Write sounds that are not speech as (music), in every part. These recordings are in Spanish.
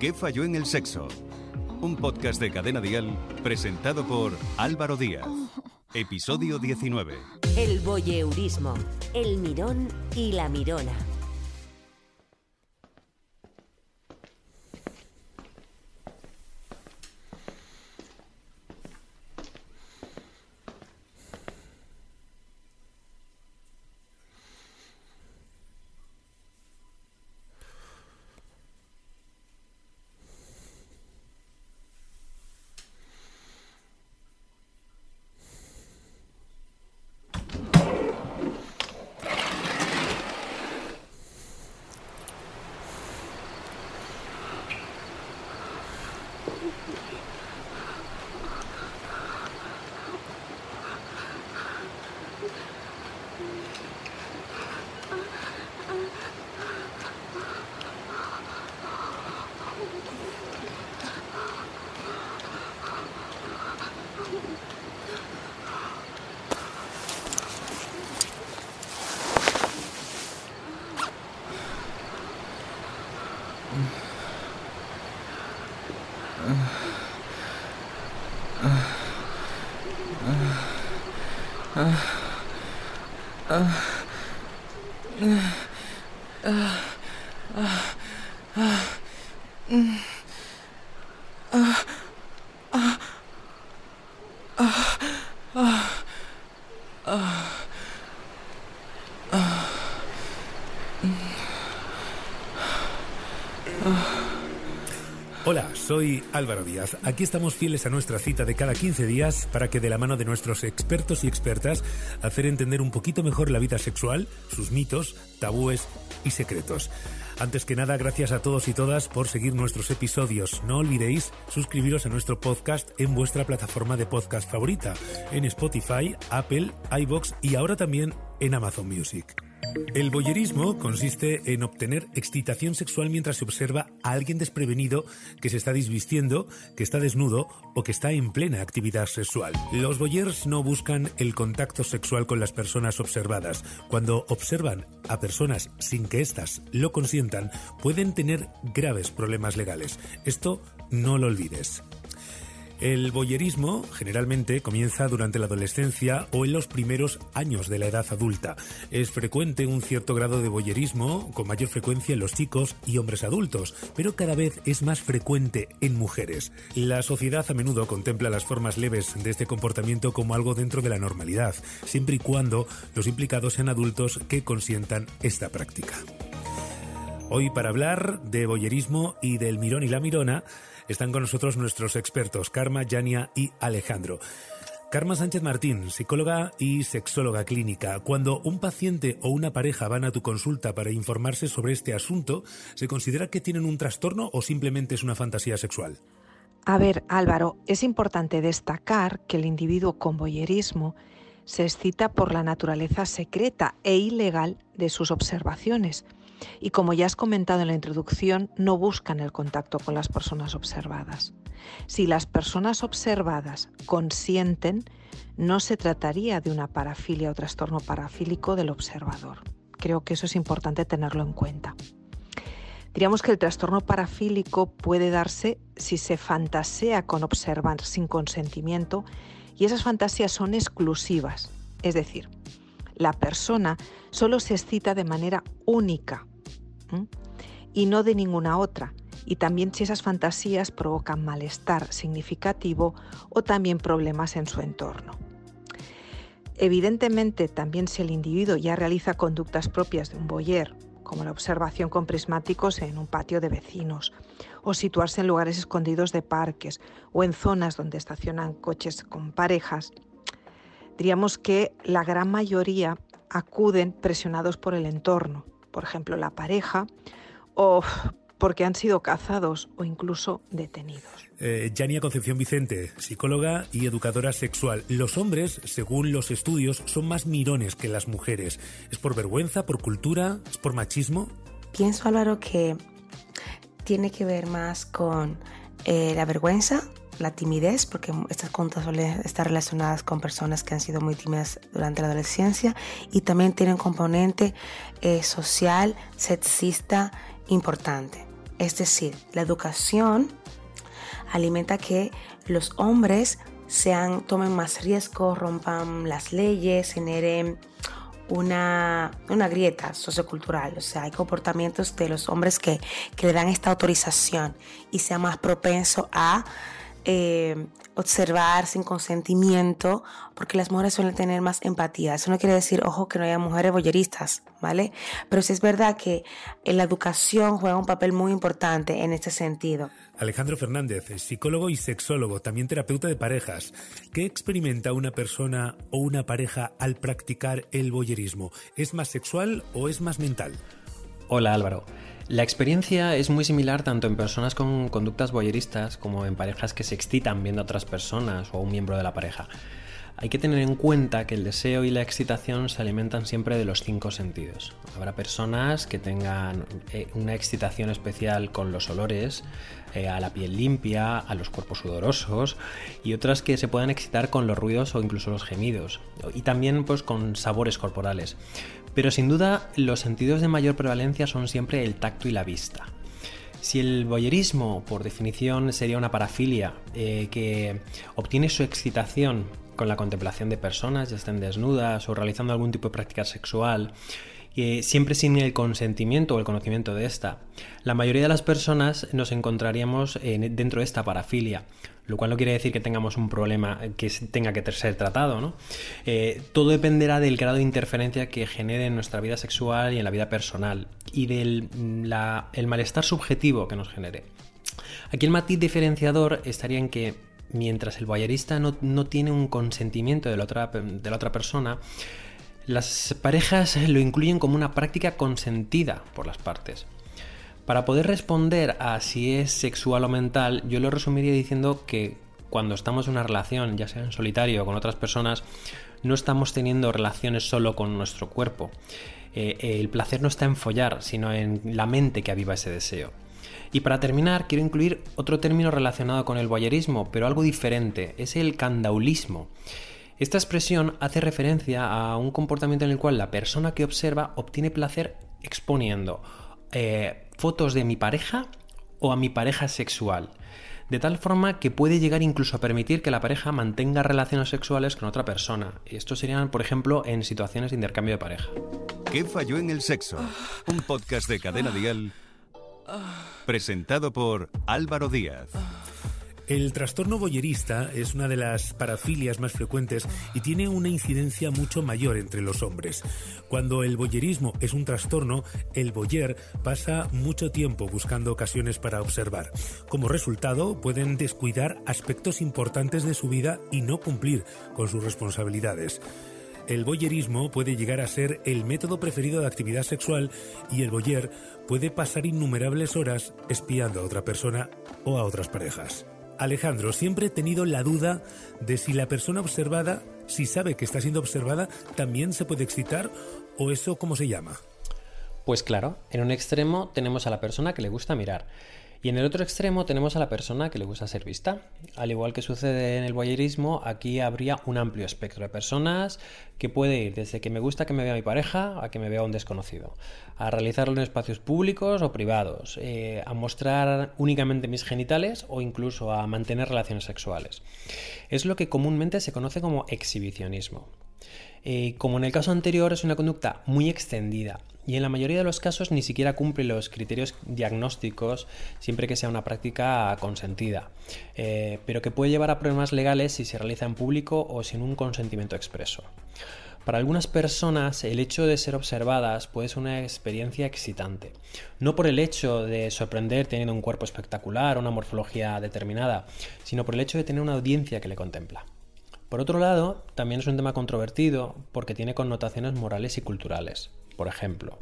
¿Qué falló en el sexo? Un podcast de Cadena Dial presentado por Álvaro Díaz. Episodio 19. El voyeurismo, el mirón y la mirona. Hola, (sighs) soy Álvaro Díaz. Aquí estamos fieles a nuestra cita de cada 15 días para que de la mano de nuestros expertos y expertas hacer entender un poquito mejor la vida sexual, sus mitos, tabúes y secretos. Antes que nada, gracias a todos y todas por seguir nuestros episodios. No olvidéis suscribiros a nuestro podcast en vuestra plataforma de podcast favorita, en Spotify, Apple, iBox y ahora también en Amazon Music. El boyerismo consiste en obtener excitación sexual mientras se observa a alguien desprevenido que se está desvistiendo, que está desnudo o que está en plena actividad sexual. Los boyers no buscan el contacto sexual con las personas observadas. Cuando observan a personas sin que éstas lo consientan, pueden tener graves problemas legales. Esto no lo olvides. El boyerismo generalmente comienza durante la adolescencia o en los primeros años de la edad adulta. Es frecuente un cierto grado de boyerismo, con mayor frecuencia en los chicos y hombres adultos, pero cada vez es más frecuente en mujeres. La sociedad a menudo contempla las formas leves de este comportamiento como algo dentro de la normalidad, siempre y cuando los implicados sean adultos que consientan esta práctica. Hoy para hablar de boyerismo y del mirón y la mirona, están con nosotros nuestros expertos, Karma, Yania y Alejandro. Karma Sánchez Martín, psicóloga y sexóloga clínica. Cuando un paciente o una pareja van a tu consulta para informarse sobre este asunto, ¿se considera que tienen un trastorno o simplemente es una fantasía sexual? A ver, Álvaro, es importante destacar que el individuo con boyerismo se excita por la naturaleza secreta e ilegal de sus observaciones y como ya has comentado en la introducción, no buscan el contacto con las personas observadas. Si las personas observadas consienten, no se trataría de una parafilia o trastorno parafílico del observador. Creo que eso es importante tenerlo en cuenta. Diríamos que el trastorno parafílico puede darse si se fantasea con observar sin consentimiento y esas fantasías son exclusivas, es decir, la persona solo se excita de manera única y no de ninguna otra. Y también si esas fantasías provocan malestar significativo o también problemas en su entorno. Evidentemente, también si el individuo ya realiza conductas propias de un boyer, como la observación con prismáticos en un patio de vecinos, o situarse en lugares escondidos de parques o en zonas donde estacionan coches con parejas, diríamos que la gran mayoría acuden presionados por el entorno, por ejemplo la pareja, o porque han sido cazados o incluso detenidos. Eh, Yania Concepción Vicente, psicóloga y educadora sexual. Los hombres, según los estudios, son más mirones que las mujeres. ¿Es por vergüenza, por cultura, es por machismo? Pienso, Álvaro, que tiene que ver más con eh, la vergüenza la timidez, porque estas conductas suelen estar relacionadas con personas que han sido muy tímidas durante la adolescencia y también tienen componente eh, social, sexista importante. Es decir, la educación alimenta que los hombres sean, tomen más riesgo, rompan las leyes, generen una, una, grieta sociocultural. O sea, hay comportamientos de los hombres que, que le dan esta autorización y sea más propenso a eh, observar sin consentimiento, porque las mujeres suelen tener más empatía. Eso no quiere decir, ojo, que no haya mujeres boyeristas, ¿vale? Pero sí es verdad que la educación juega un papel muy importante en este sentido. Alejandro Fernández, psicólogo y sexólogo, también terapeuta de parejas. ¿Qué experimenta una persona o una pareja al practicar el boyerismo? ¿Es más sexual o es más mental? Hola Álvaro. La experiencia es muy similar tanto en personas con conductas boyeristas como en parejas que se excitan viendo a otras personas o a un miembro de la pareja. Hay que tener en cuenta que el deseo y la excitación se alimentan siempre de los cinco sentidos. Habrá personas que tengan eh, una excitación especial con los olores, eh, a la piel limpia, a los cuerpos sudorosos y otras que se puedan excitar con los ruidos o incluso los gemidos y también pues con sabores corporales. Pero sin duda los sentidos de mayor prevalencia son siempre el tacto y la vista. Si el voyerismo, por definición, sería una parafilia eh, que obtiene su excitación con la contemplación de personas, ya estén desnudas o realizando algún tipo de práctica sexual, siempre sin el consentimiento o el conocimiento de esta. La mayoría de las personas nos encontraríamos dentro de esta parafilia, lo cual no quiere decir que tengamos un problema que tenga que ser tratado. ¿no? Eh, todo dependerá del grado de interferencia que genere en nuestra vida sexual y en la vida personal y del el malestar subjetivo que nos genere. Aquí el matiz diferenciador estaría en que mientras el boyerista no, no tiene un consentimiento de la otra, de la otra persona, las parejas lo incluyen como una práctica consentida por las partes. Para poder responder a si es sexual o mental, yo lo resumiría diciendo que cuando estamos en una relación, ya sea en solitario o con otras personas, no estamos teniendo relaciones solo con nuestro cuerpo. Eh, el placer no está en follar, sino en la mente que aviva ese deseo. Y para terminar, quiero incluir otro término relacionado con el voyerismo, pero algo diferente, es el candaulismo. Esta expresión hace referencia a un comportamiento en el cual la persona que observa obtiene placer exponiendo eh, fotos de mi pareja o a mi pareja sexual. De tal forma que puede llegar incluso a permitir que la pareja mantenga relaciones sexuales con otra persona. Y esto serían, por ejemplo, en situaciones de intercambio de pareja. ¿Qué falló en el sexo? Un podcast de cadena dial presentado por Álvaro Díaz. El trastorno boyerista es una de las parafilias más frecuentes y tiene una incidencia mucho mayor entre los hombres. Cuando el boyerismo es un trastorno, el boyer pasa mucho tiempo buscando ocasiones para observar. Como resultado, pueden descuidar aspectos importantes de su vida y no cumplir con sus responsabilidades. El boyerismo puede llegar a ser el método preferido de actividad sexual y el boyer puede pasar innumerables horas espiando a otra persona o a otras parejas. Alejandro, siempre he tenido la duda de si la persona observada, si sabe que está siendo observada, también se puede excitar o eso cómo se llama. Pues claro, en un extremo tenemos a la persona que le gusta mirar y en el otro extremo tenemos a la persona que le gusta ser vista. Al igual que sucede en el voyerismo, aquí habría un amplio espectro de personas que puede ir desde que me gusta que me vea mi pareja a que me vea un desconocido, a realizarlo en espacios públicos o privados, eh, a mostrar únicamente mis genitales o incluso a mantener relaciones sexuales. Es lo que comúnmente se conoce como exhibicionismo. Eh, como en el caso anterior, es una conducta muy extendida y en la mayoría de los casos ni siquiera cumple los criterios diagnósticos siempre que sea una práctica consentida, eh, pero que puede llevar a problemas legales si se realiza en público o sin un consentimiento expreso. Para algunas personas el hecho de ser observadas puede ser una experiencia excitante, no por el hecho de sorprender teniendo un cuerpo espectacular o una morfología determinada, sino por el hecho de tener una audiencia que le contempla. Por otro lado, también es un tema controvertido porque tiene connotaciones morales y culturales. Por ejemplo,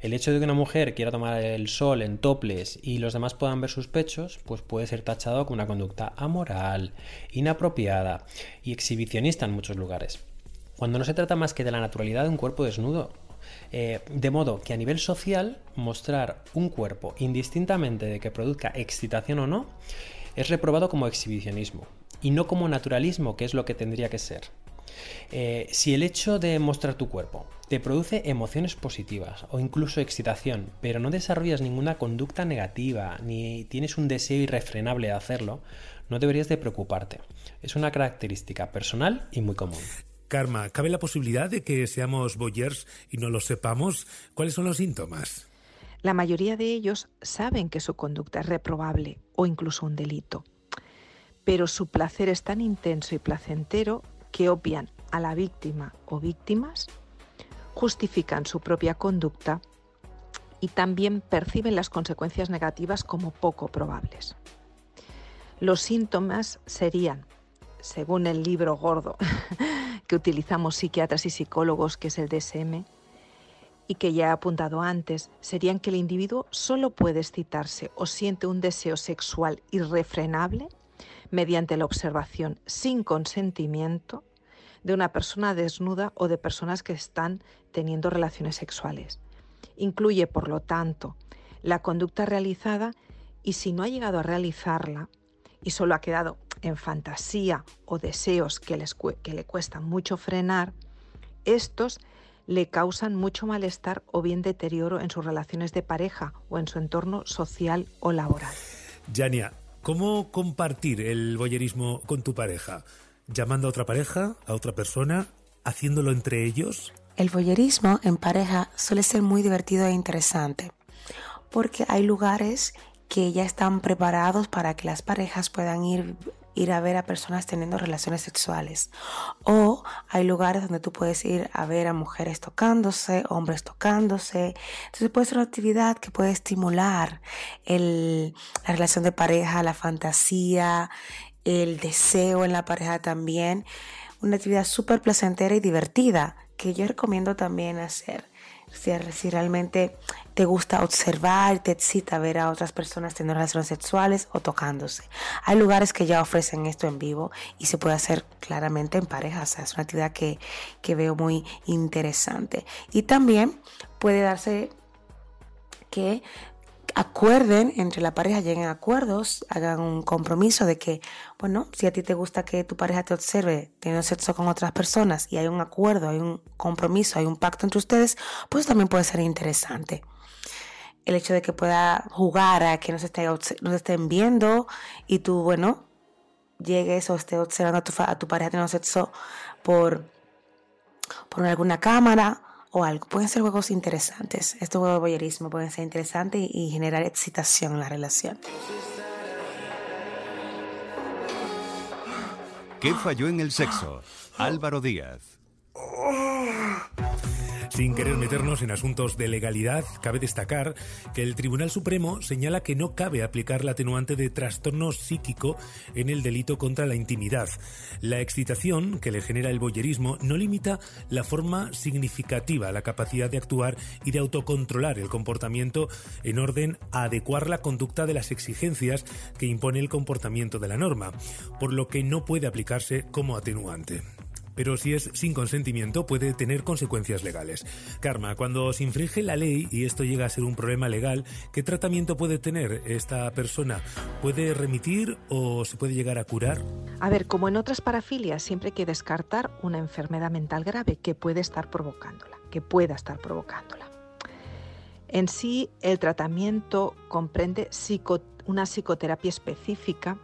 el hecho de que una mujer quiera tomar el sol en toples y los demás puedan ver sus pechos, pues puede ser tachado como una conducta amoral, inapropiada y exhibicionista en muchos lugares. Cuando no se trata más que de la naturalidad de un cuerpo desnudo, eh, de modo que a nivel social, mostrar un cuerpo indistintamente de que produzca excitación o no, es reprobado como exhibicionismo y no como naturalismo, que es lo que tendría que ser. Eh, si el hecho de mostrar tu cuerpo te produce emociones positivas o incluso excitación, pero no desarrollas ninguna conducta negativa ni tienes un deseo irrefrenable de hacerlo, no deberías de preocuparte. Es una característica personal y muy común. Karma, ¿cabe la posibilidad de que seamos boyers y no lo sepamos? ¿Cuáles son los síntomas? La mayoría de ellos saben que su conducta es reprobable o incluso un delito, pero su placer es tan intenso y placentero que obvian a la víctima o víctimas justifican su propia conducta y también perciben las consecuencias negativas como poco probables. Los síntomas serían, según el libro gordo (laughs) que utilizamos psiquiatras y psicólogos, que es el DSM, y que ya he apuntado antes, serían que el individuo solo puede excitarse o siente un deseo sexual irrefrenable mediante la observación sin consentimiento de una persona desnuda o de personas que están teniendo relaciones sexuales. Incluye, por lo tanto, la conducta realizada y si no ha llegado a realizarla y solo ha quedado en fantasía o deseos que, que le cuesta mucho frenar, estos le causan mucho malestar o bien deterioro en sus relaciones de pareja o en su entorno social o laboral. Yania, ¿cómo compartir el boyerismo con tu pareja? llamando a otra pareja, a otra persona, haciéndolo entre ellos? El voyerismo en pareja suele ser muy divertido e interesante, porque hay lugares que ya están preparados para que las parejas puedan ir, ir a ver a personas teniendo relaciones sexuales. O hay lugares donde tú puedes ir a ver a mujeres tocándose, hombres tocándose. Entonces puede ser una actividad que puede estimular el, la relación de pareja, la fantasía, el deseo en la pareja también. Una actividad súper placentera y divertida que yo recomiendo también hacer. Si, realmente te gusta observar, te excita ver a otras personas teniendo relaciones sexuales o tocándose. Hay lugares que ya ofrecen esto en vivo y se puede hacer claramente en pareja. O sea, es una actividad que, que veo muy interesante. Y también puede darse que acuerden entre la pareja, lleguen acuerdos, hagan un compromiso de que, bueno, si a ti te gusta que tu pareja te observe teniendo sexo con otras personas y hay un acuerdo, hay un compromiso, hay un pacto entre ustedes, pues también puede ser interesante. El hecho de que pueda jugar a que no se, esté, no se estén viendo y tú, bueno, llegues o estés observando a tu, a tu pareja teniendo sexo por, por alguna cámara o algo. Pueden ser juegos interesantes. Estos juegos de boyerismo pueden ser interesantes y, generar excitación en la relación. ¿Qué falló en el sexo? Álvaro Díaz. Sin querer meternos en asuntos de legalidad, cabe destacar que el Tribunal Supremo señala que no cabe aplicar la atenuante de trastorno psíquico en el delito contra la intimidad. La excitación que le genera el boyerismo no limita la forma significativa, la capacidad de actuar y de autocontrolar el comportamiento en orden a adecuar la conducta de las exigencias que impone el comportamiento de la norma, por lo que no puede aplicarse como atenuante pero si es sin consentimiento puede tener consecuencias legales. Karma, cuando se infringe la ley y esto llega a ser un problema legal, ¿qué tratamiento puede tener esta persona? ¿Puede remitir o se puede llegar a curar? A ver, como en otras parafilias, siempre hay que descartar una enfermedad mental grave que puede estar provocándola, que pueda estar provocándola. En sí, el tratamiento comprende una psicoterapia específica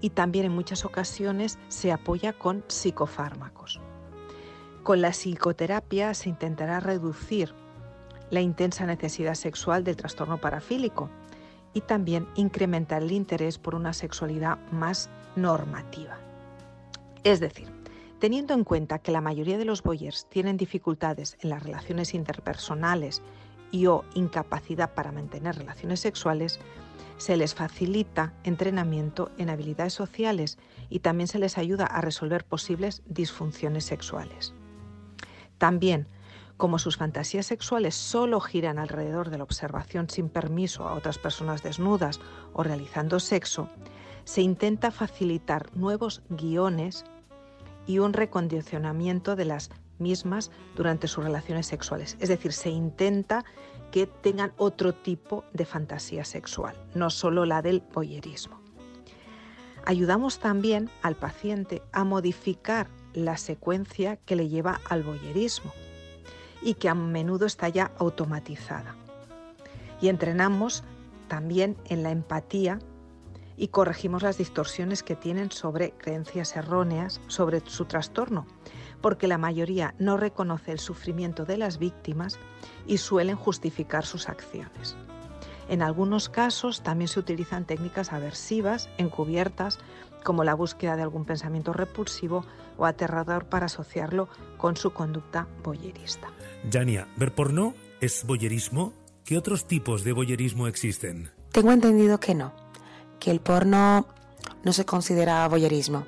y también en muchas ocasiones se apoya con psicofármacos. Con la psicoterapia se intentará reducir la intensa necesidad sexual del trastorno parafílico y también incrementar el interés por una sexualidad más normativa. Es decir, teniendo en cuenta que la mayoría de los boyers tienen dificultades en las relaciones interpersonales y o incapacidad para mantener relaciones sexuales, se les facilita entrenamiento en habilidades sociales y también se les ayuda a resolver posibles disfunciones sexuales. También, como sus fantasías sexuales solo giran alrededor de la observación sin permiso a otras personas desnudas o realizando sexo, se intenta facilitar nuevos guiones y un recondicionamiento de las mismas durante sus relaciones sexuales. Es decir, se intenta que tengan otro tipo de fantasía sexual, no solo la del voyerismo. Ayudamos también al paciente a modificar la secuencia que le lleva al boyerismo y que a menudo está ya automatizada. Y entrenamos también en la empatía y corregimos las distorsiones que tienen sobre creencias erróneas sobre su trastorno, porque la mayoría no reconoce el sufrimiento de las víctimas y suelen justificar sus acciones. En algunos casos también se utilizan técnicas aversivas, encubiertas, como la búsqueda de algún pensamiento repulsivo o aterrador para asociarlo con su conducta boyerista. Yania, ¿ver porno es boyerismo? ¿Qué otros tipos de boyerismo existen? Tengo entendido que no, que el porno no se considera boyerismo.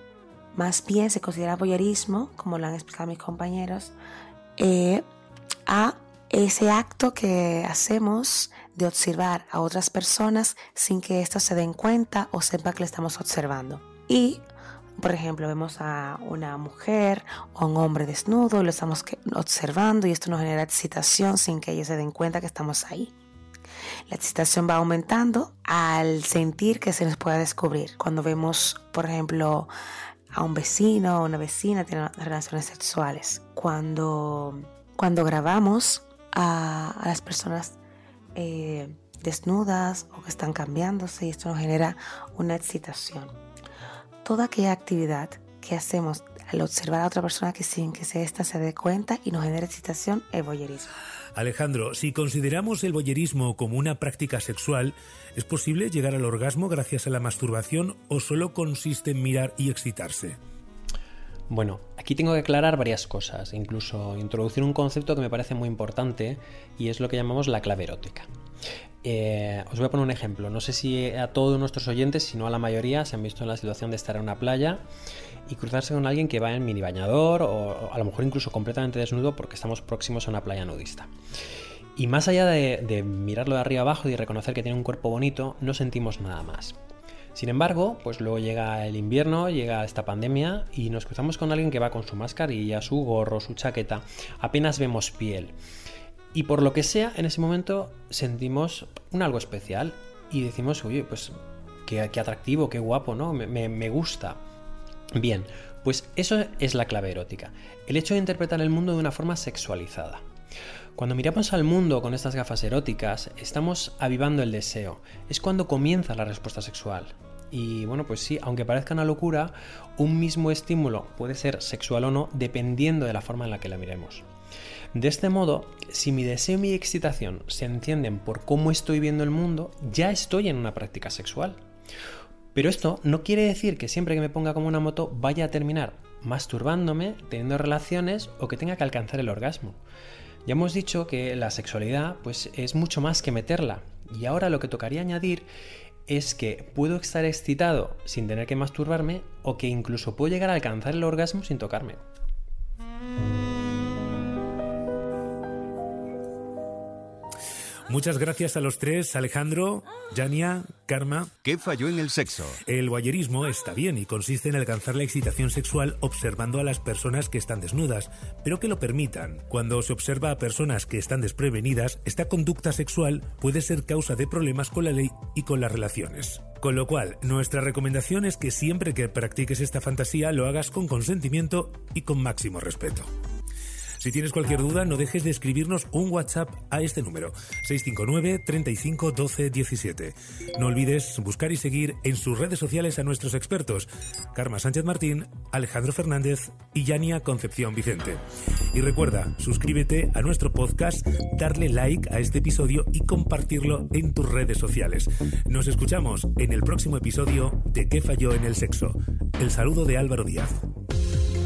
Más bien se considera boyerismo, como lo han explicado mis compañeros, eh, a ese acto que hacemos de observar a otras personas sin que éstas se den cuenta o sepa que le estamos observando. Y, por ejemplo, vemos a una mujer o un hombre desnudo y lo estamos observando y esto nos genera excitación sin que ellos se den cuenta que estamos ahí. La excitación va aumentando al sentir que se nos pueda descubrir. Cuando vemos, por ejemplo, a un vecino o una vecina tener relaciones sexuales. Cuando, cuando grabamos a, las personas eh, desnudas o que están cambiándose y esto nos genera una excitación. Toda aquella actividad que hacemos al observar a otra persona que sin que se ésta se dé cuenta y nos genera excitación es boyerismo. Alejandro, si consideramos el boyerismo como una práctica sexual, ¿es posible llegar al orgasmo gracias a la masturbación o solo consiste en mirar y excitarse? Bueno, aquí tengo que aclarar varias cosas, incluso introducir un concepto que me parece muy importante y es lo que llamamos la clave erótica. Eh, os voy a poner un ejemplo. No sé si a todos nuestros oyentes, si no a la mayoría, se han visto en la situación de estar en una playa y cruzarse con alguien que va en mini bañador o, a lo mejor incluso completamente desnudo porque estamos próximos a una playa nudista. Y más allá de mirarlo de arriba abajo y reconocer que tiene un cuerpo bonito, no sentimos nada más. Sin embargo, pues luego llega el invierno, llega esta pandemia y nos cruzamos con alguien que va con su mascarilla, su gorro, su chaqueta, apenas vemos piel. Y por lo que sea, en ese momento sentimos un algo especial y decimos, oye, pues qué, atractivo, qué guapo, ¿no? Me, me gusta. Bien, pues eso es la clave erótica, el hecho de interpretar el mundo de una forma sexualizada. Cuando miramos al mundo con estas gafas eróticas, estamos avivando el deseo. Es cuando comienza la respuesta sexual. Y bueno, pues sí, aunque parezca una locura, un mismo estímulo puede ser sexual o no dependiendo de la forma en la que la miremos. De este modo, si mi deseo y mi excitación se encienden por cómo estoy viendo el mundo, ya estoy en una práctica sexual. Pero esto no quiere decir que siempre que me ponga como una moto vaya a terminar masturbándome, teniendo relaciones o que tenga que alcanzar el orgasmo. Ya hemos dicho que la sexualidad pues es mucho más que meterla y ahora lo que tocaría añadir es que puedo estar excitado sin tener que masturbarme o que incluso puedo llegar a alcanzar el orgasmo sin tocarme. Muchas gracias a los tres, Alejandro, Yania, Karma. ¿Qué falló en el sexo? El guayerismo está bien y consiste en alcanzar la excitación sexual observando a las personas que están desnudas, pero que lo permitan. Cuando se observa a personas que están desprevenidas, esta conducta sexual puede ser causa de problemas con la ley y con las relaciones. Con lo cual, nuestra recomendación es que siempre que practiques esta fantasía lo hagas con consentimiento y con máximo respeto. Si tienes cualquier duda, no dejes de escribirnos un WhatsApp a este número, 659 35 12 17. No olvides buscar y seguir en sus redes sociales a nuestros expertos, Karma Sánchez Martín, Alejandro Fernández y Yania Concepción Vicente. Y recuerda, suscríbete a nuestro podcast, darle like a este episodio y compartirlo en tus redes sociales. Nos escuchamos en el próximo episodio de ¿Qué falló en el sexo? El saludo de Álvaro Díaz.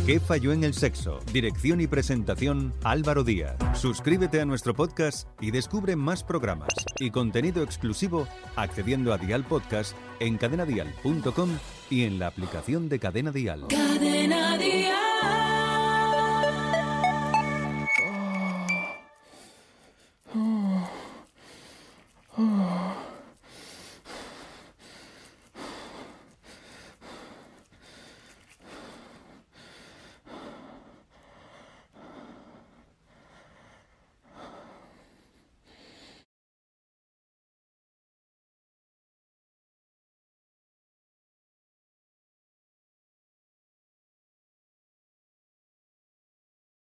¿Qué falló en el sexo? Dirección y presentación Álvaro Díaz. Suscríbete a nuestro podcast y descubre más programas y contenido exclusivo accediendo a Dial Podcast en cadenadial.com y en la aplicación de Cadena Dial. Cadena Dial.